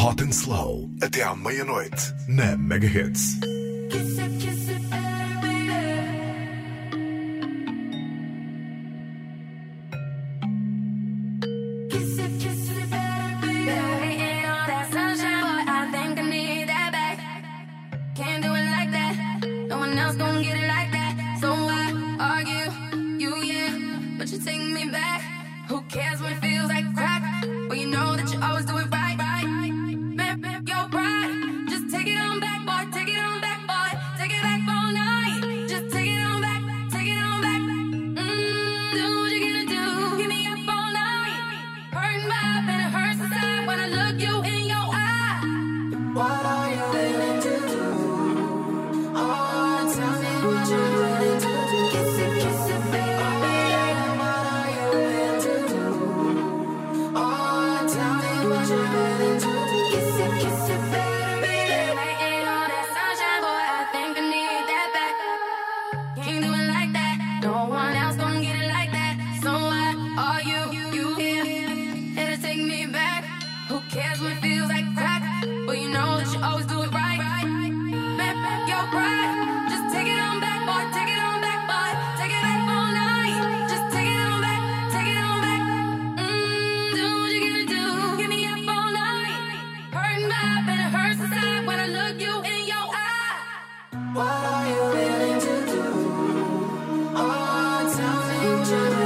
Hot and Slow, até à meia-noite, na Mega Hits. Kiss it, kiss it, eh. you.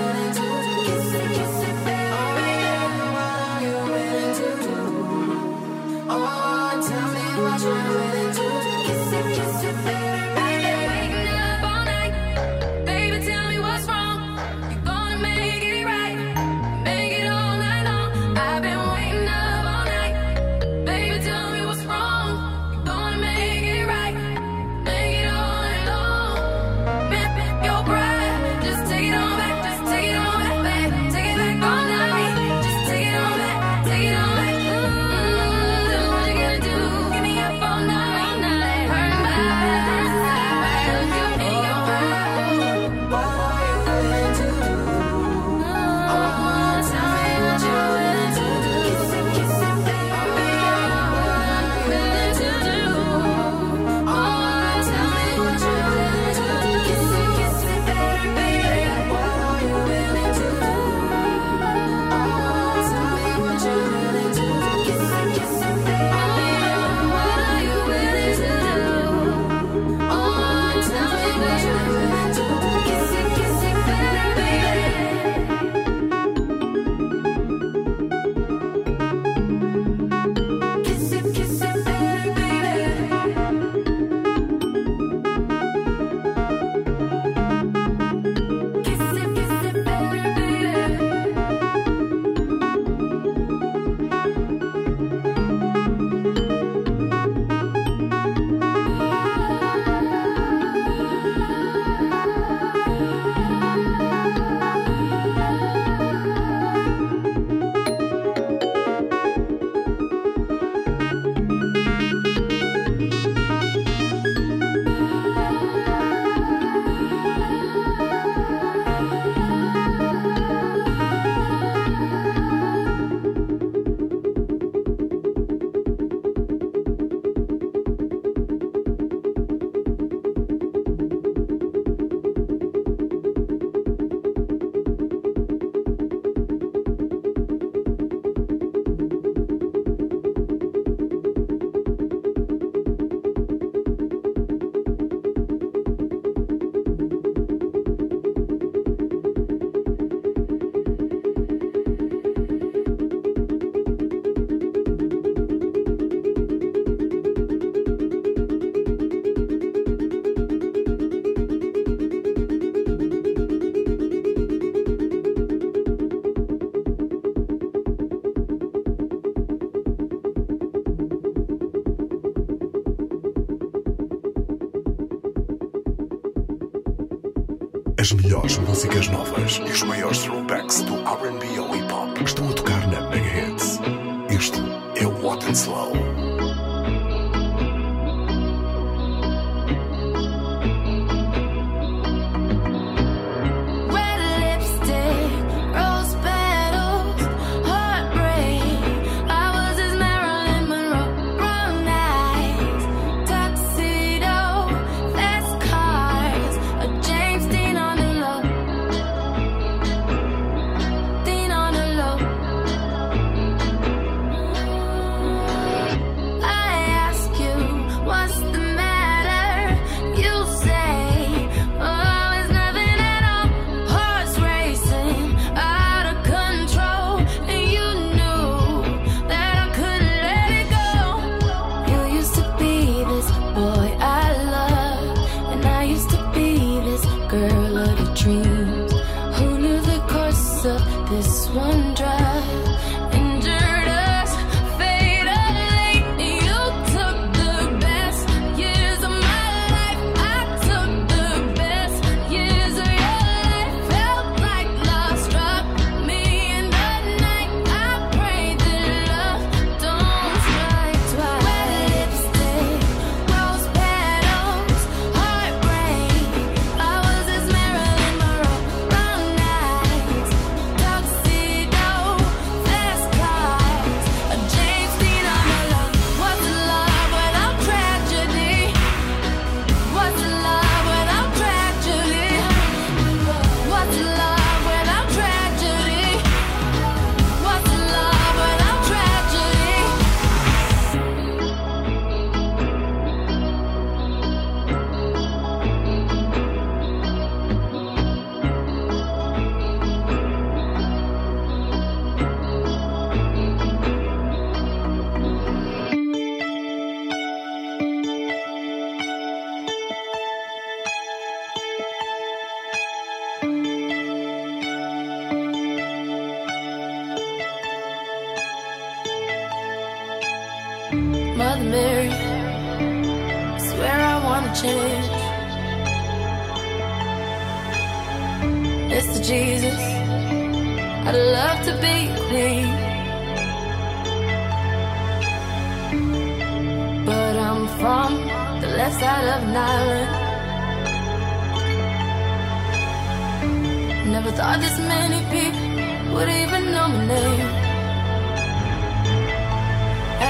maiores. E os maiores Mother Mary, I swear I wanna change. Mr. Jesus, I'd love to be queen. But I'm from the left side of an island. Never thought this many people would even know my name.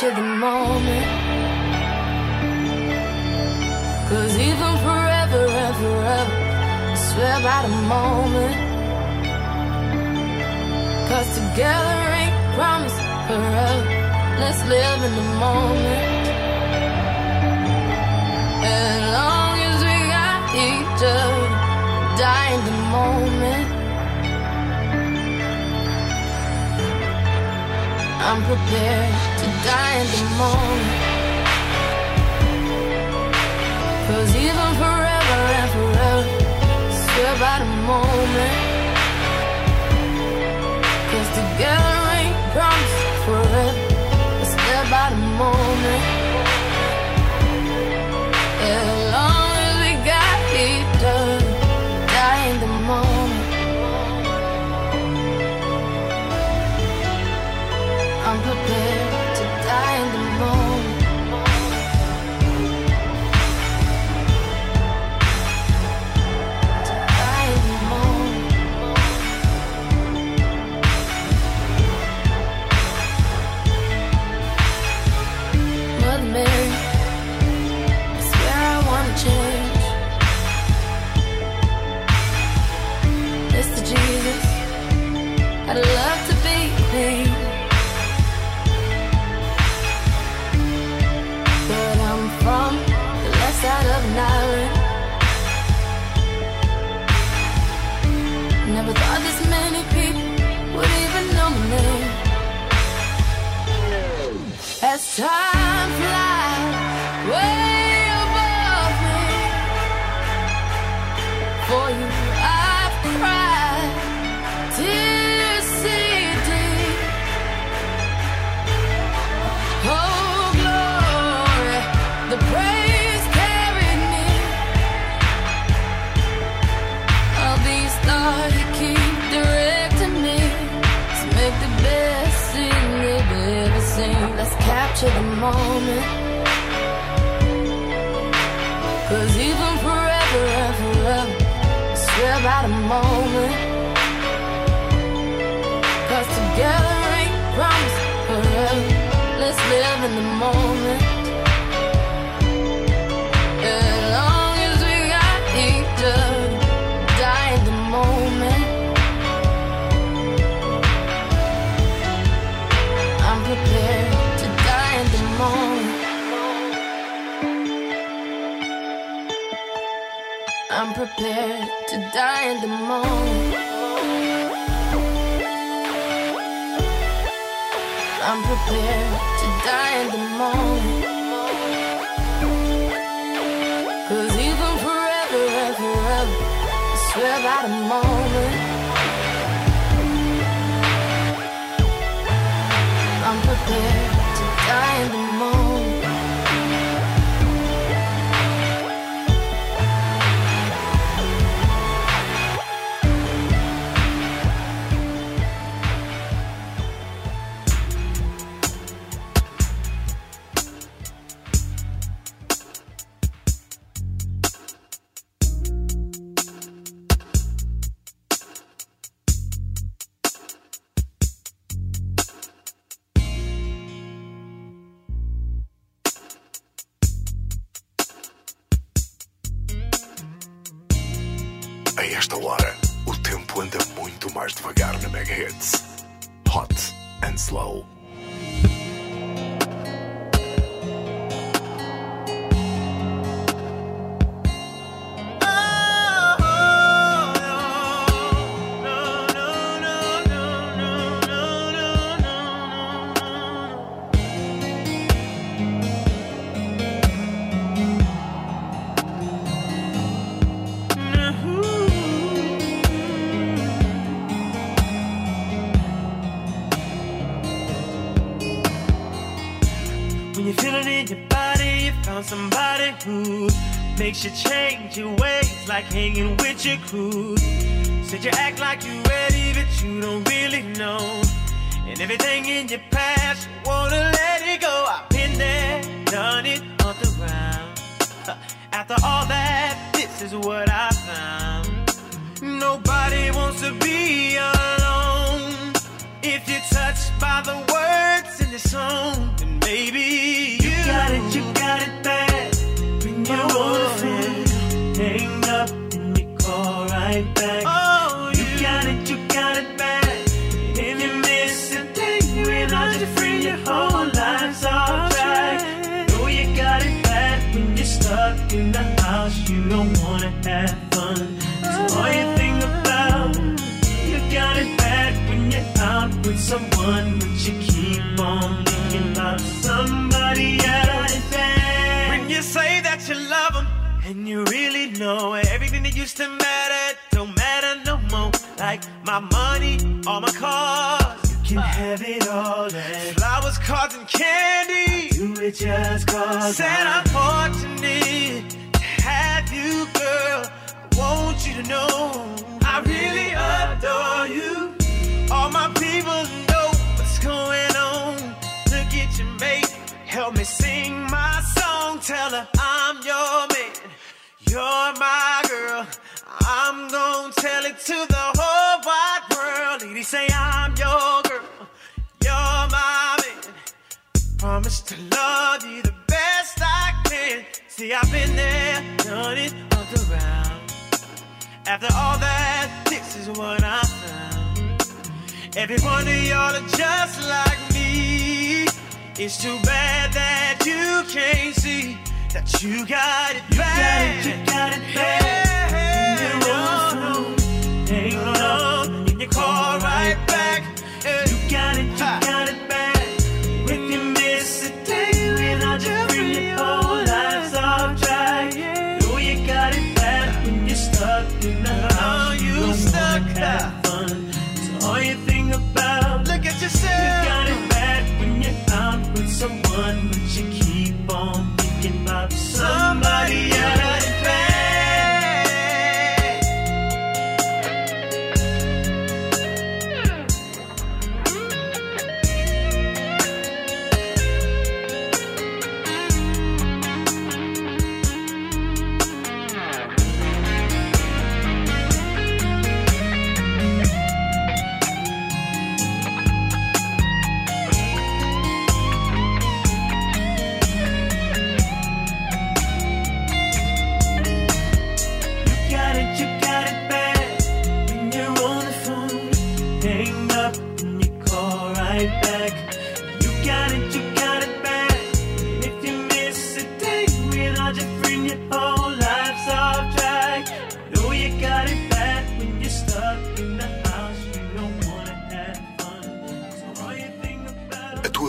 To the moment. Cause even forever and forever, I swear by the moment. Cause together ain't promise forever. Let's live in the moment. As long as we got each other, die in the moment. I'm prepared die in the moment. Cause even forever and forever, it's about a moment. Cause together ain't promised forever, it's by the moment. got a moment. I'm prepared. Found somebody who makes you change your ways, like hanging with your crew. Said you act like you're ready, but you don't really know. And everything in your past, you wanna let it go. I've been there, done it on the ground. After all that, this is what I found. Nobody wants to be alone. If you're touched by the words in the song, then maybe you, got it, you got it bad. When you're on the phone, hang up and you call right back. Oh, you, got it, you got it bad. If you miss a day without your friend, your whole life's off track. Know you got it bad when you're stuck in the house. You don't wanna have fun. So all you think about, you got it bad when you're out with someone, but you on somebody else. When you say that you love them, and you really know everything that used to matter don't matter no more. Like my money, all my cars, you can have it all. And flowers, cards, and candy, do it just cause. Said I'm fortunate to have you, girl. I want you to know I really adore you. All my people help me sing my song. Tell her I'm your man, you're my girl. I'm gonna tell it to the whole wide world. Lady, say I'm your girl, you're my man. Promise to love you the best I can. See, I've been there, done it on the round. After all that, this is what I found. Every one of y'all are just like me. It's too bad that you can't see that you got it bad. You got it, you got it bad. Yeah, no, no. Hang on, and you call right back. You got it, you got it bad. Someone, but you keep on thinking about somebody else.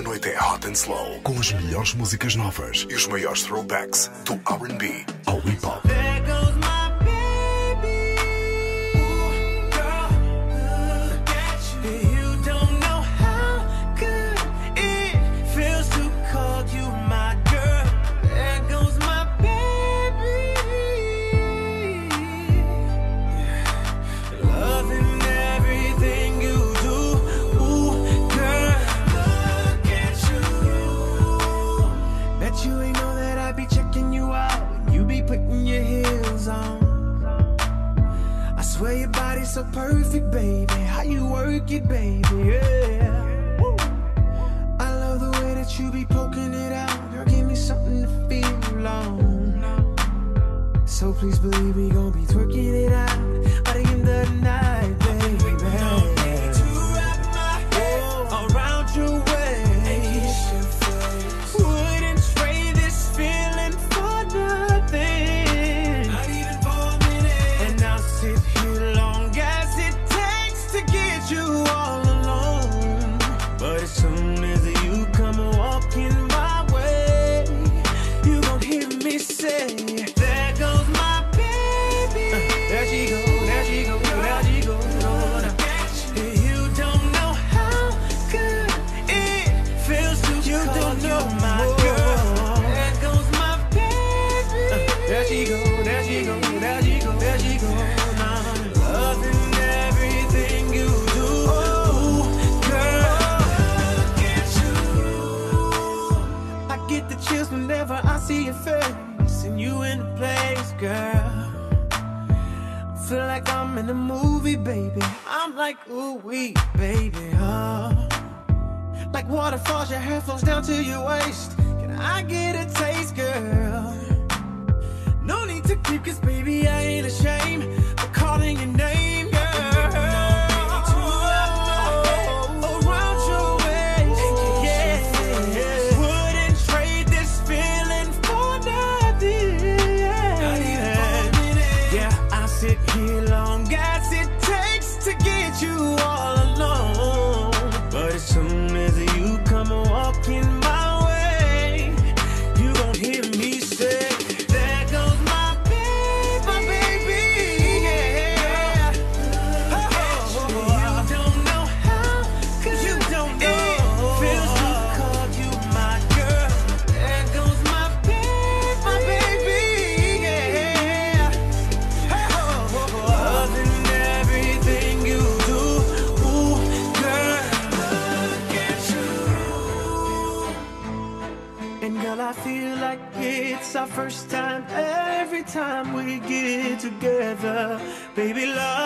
Noite é hot and slow, com as melhores músicas novas. E os maiores throwbacks do R&B ao hip hop. So perfect, baby. How you work it, baby, yeah. I love the way that you be poking it out. Girl, give me something to feel on. So please believe we gon' be twerking it out like ooh wee, baby, huh? Like waterfalls, your hair flows down to your waist. Can I get a taste, girl? No need to keep, cause baby, I ain't ashamed of calling your name. Baby, love.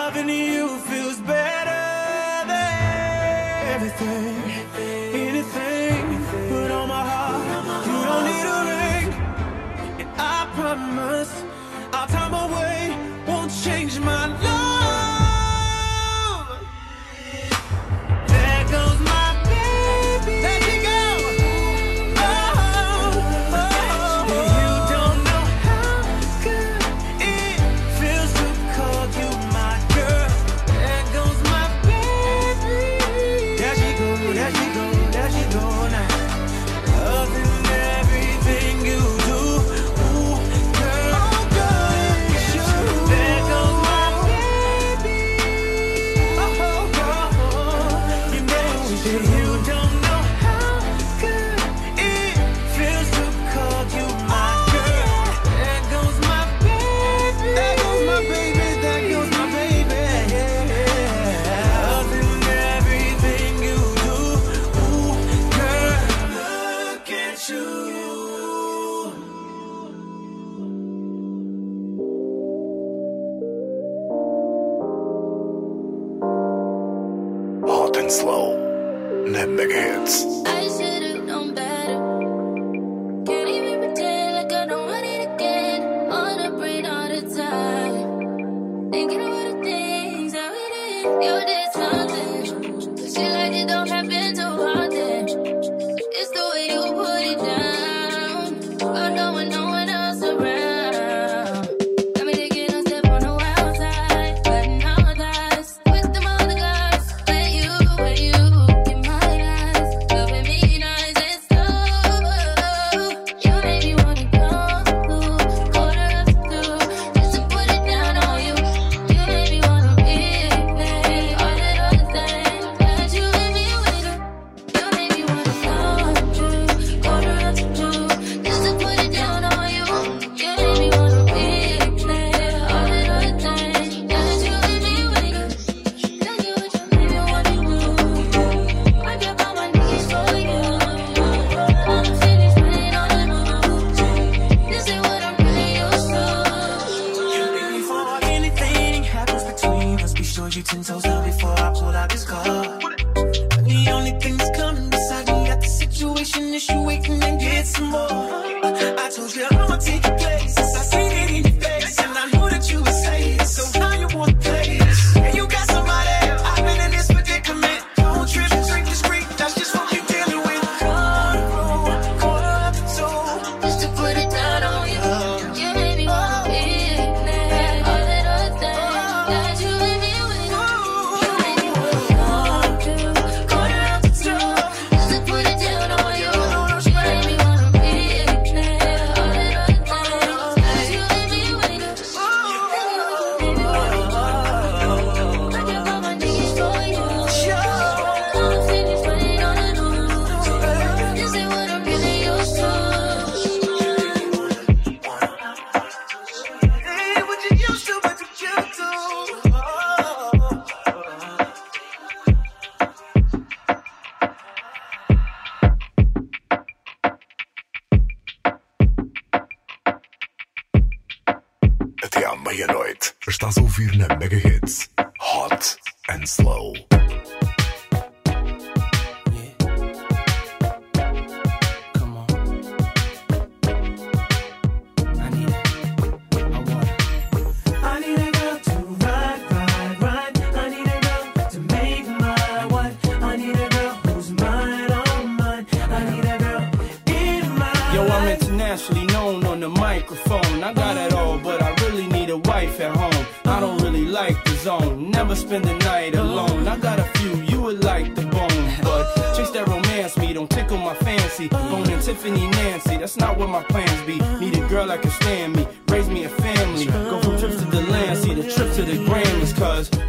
Never spend the night alone. I got a few, you would like the bone. But chase that romance me, don't tickle my fancy. Boning Tiffany Nancy, that's not what my plans be. Need a girl that can stand me,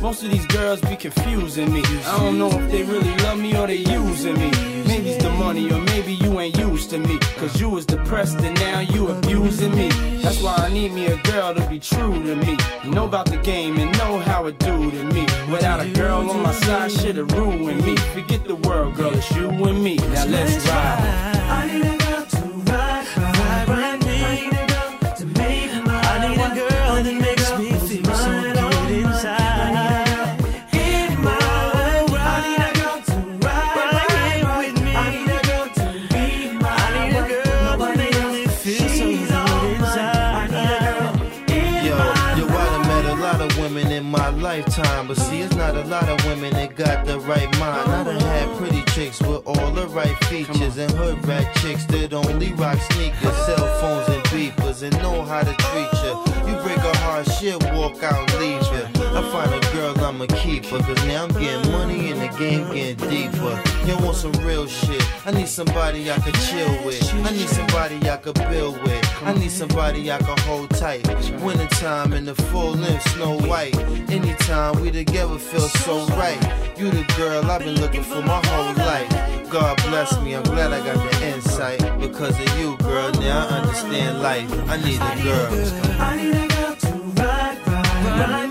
most of these girls be confusing me. I don't know if they really love me or they using me. Maybe it's the money, or maybe you ain't used to me. Cause you was depressed and now you abusing me. That's why I need me a girl to be true to me. Know about the game and know how it do to me. Without a girl on my side, shit'll ruin me. Forget the world, girl, it's you and me. Now let's ride, a lot of women that got the right mind. I done had pretty chicks with all the right features, and hood rat chicks that only rock sneakers, cell phones, and beepers, and know how to treat you. You break a heart, shit, walk out leave you. I find a girl, I'ma keep her, cause now I'm getting money and the game getting deeper. You want some real shit? I need somebody I can chill with. I need somebody I can build with. I need somebody I can hold tight. Wintertime in the full length, Snow White. Anytime we together feel so right. You the girl I've been looking for my whole life. God bless me, I'm glad I got the insight. Because of you, girl, now I understand life. I need a girl. I need a girl to ride, ride, ride.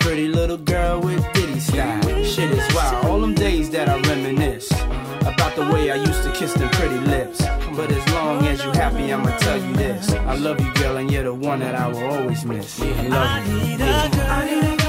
Pretty little girl with ditty style. Shit is wild. All them days that I reminisce about the way I used to kiss them pretty lips. But as long as you happy, I'ma tell you this. I love you, girl, and you're the one that I will always miss. I love you. I need a girl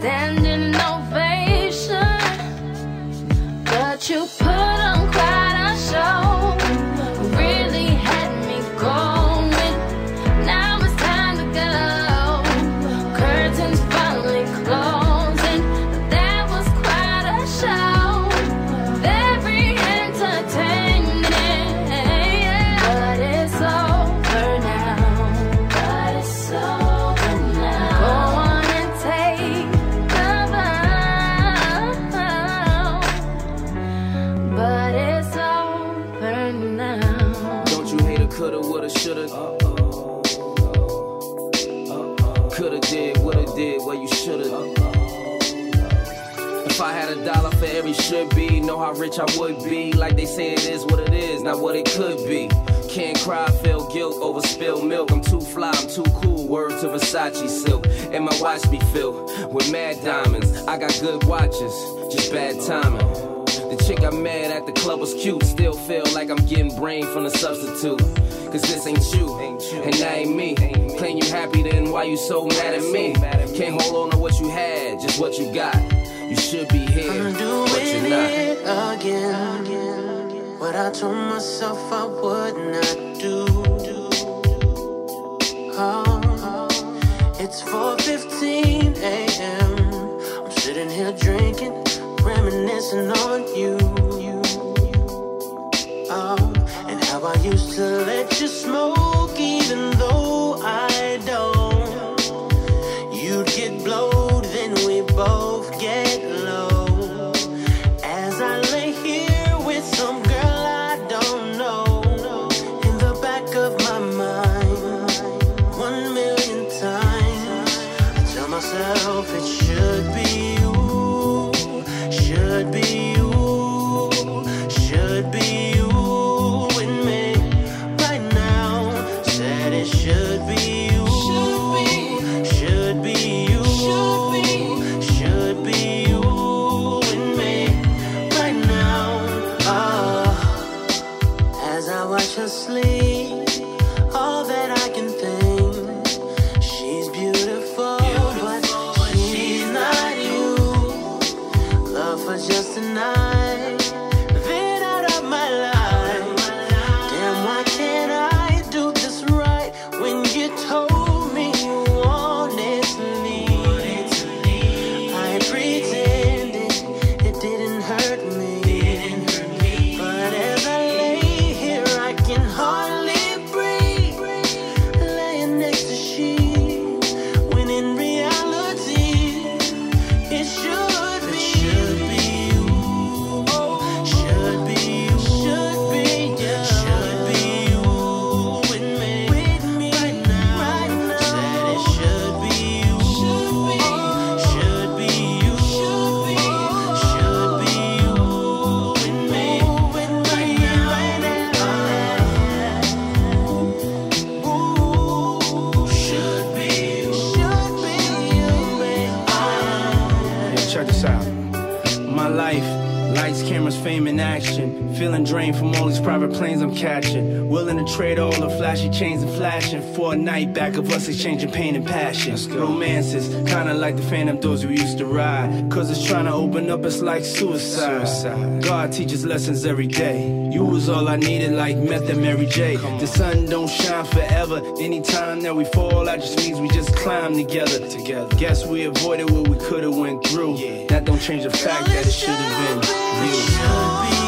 standing rich I would be. Like they say, it is what it is, not what it could be. Can't cry, feel guilt over spilled milk. I'm too fly, I'm too cool. Words of Versace silk. And my watch be filled with mad diamonds. I got good watches, just bad timing. The chick I met at the club was cute. Still feel like I'm getting brain from the substitute. Cause this ain't you, and that ain't me. Claim you happy, then why you so mad at me? Can't hold on to what you had, just what you got. You should be here. I'm doing it again. again. What I told myself I would not do. Oh, it's 4:15 a.m. I'm sitting here drinking, reminiscing on you. Oh, and how I used to let you smoke. my life. Feeling drained from all these private planes I'm catching. Willing to trade all the flashy chains and flashing for a night back of us exchanging pain and passion. Romances, kinda like the phantom doors we used to ride. Cause it's trying to open up, it's like suicide. God teaches lessons every day. You was all I needed, like meth and Mary J. The sun don't shine forever. Anytime that we fall, that just means we just climb together. Together. Guess we avoided what we could have went through. Yeah. That don't change the fact that it should have been you.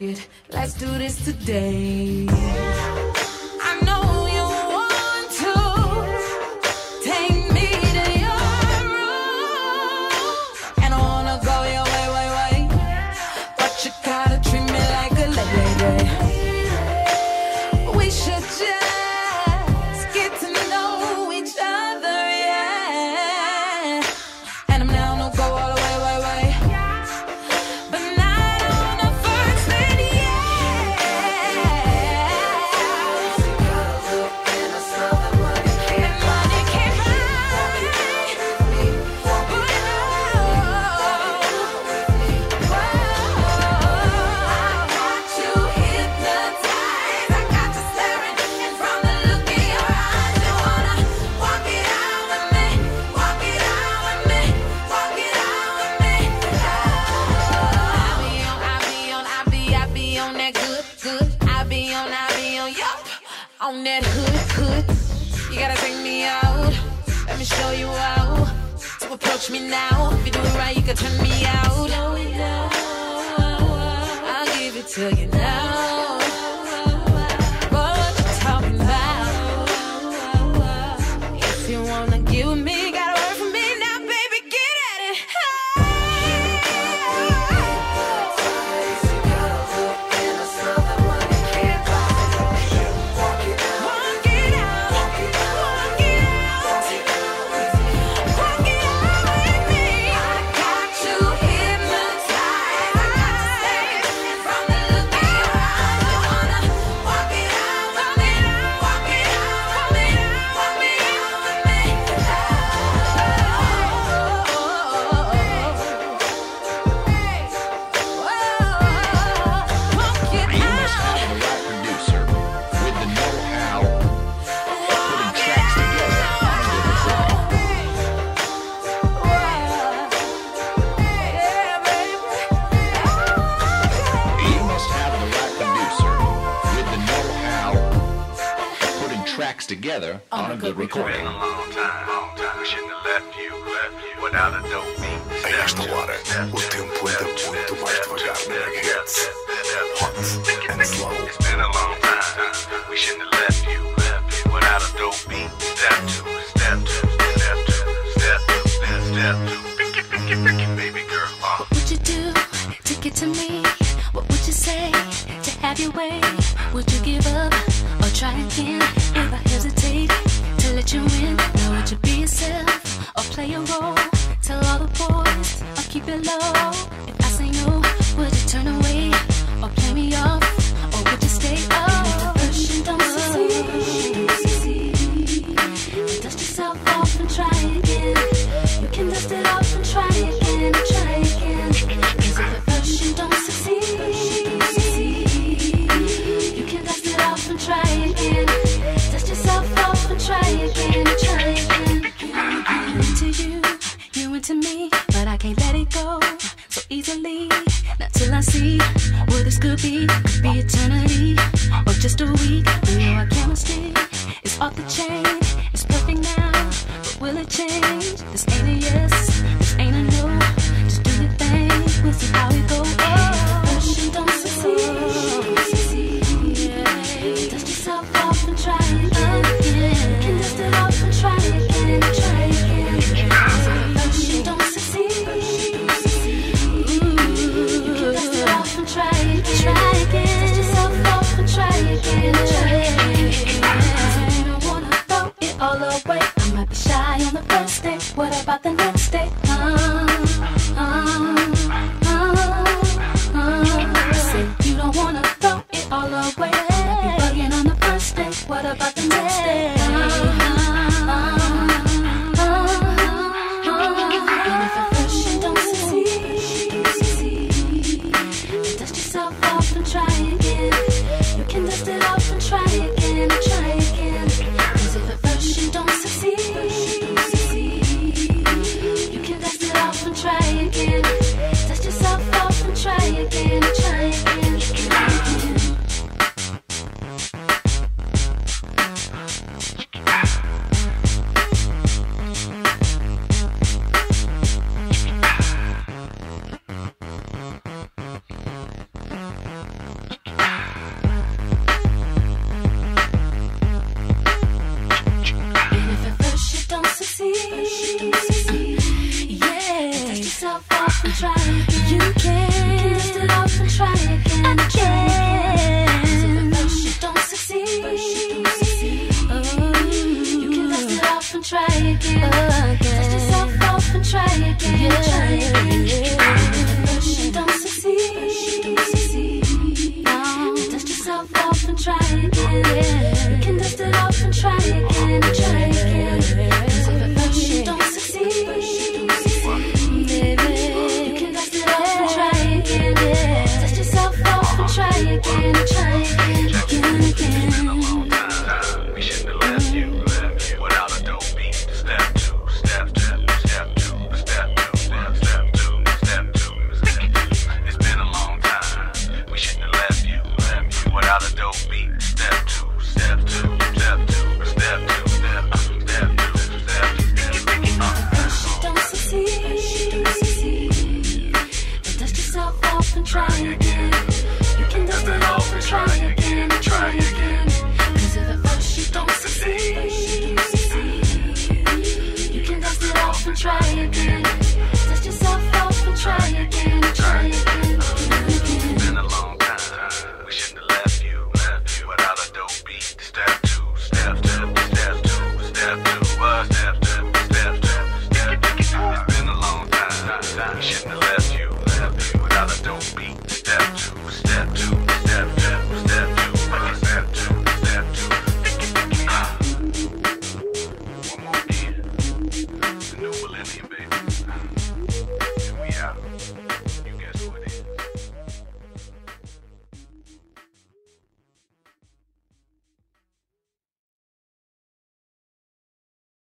Let's do this today. off the chain. and try again. Dust yourself off and try again. Yeah. Try again. But you don't succeed. But she don't succeed. No. Dust yourself off and try again. Yeah. You can dust it off and try again.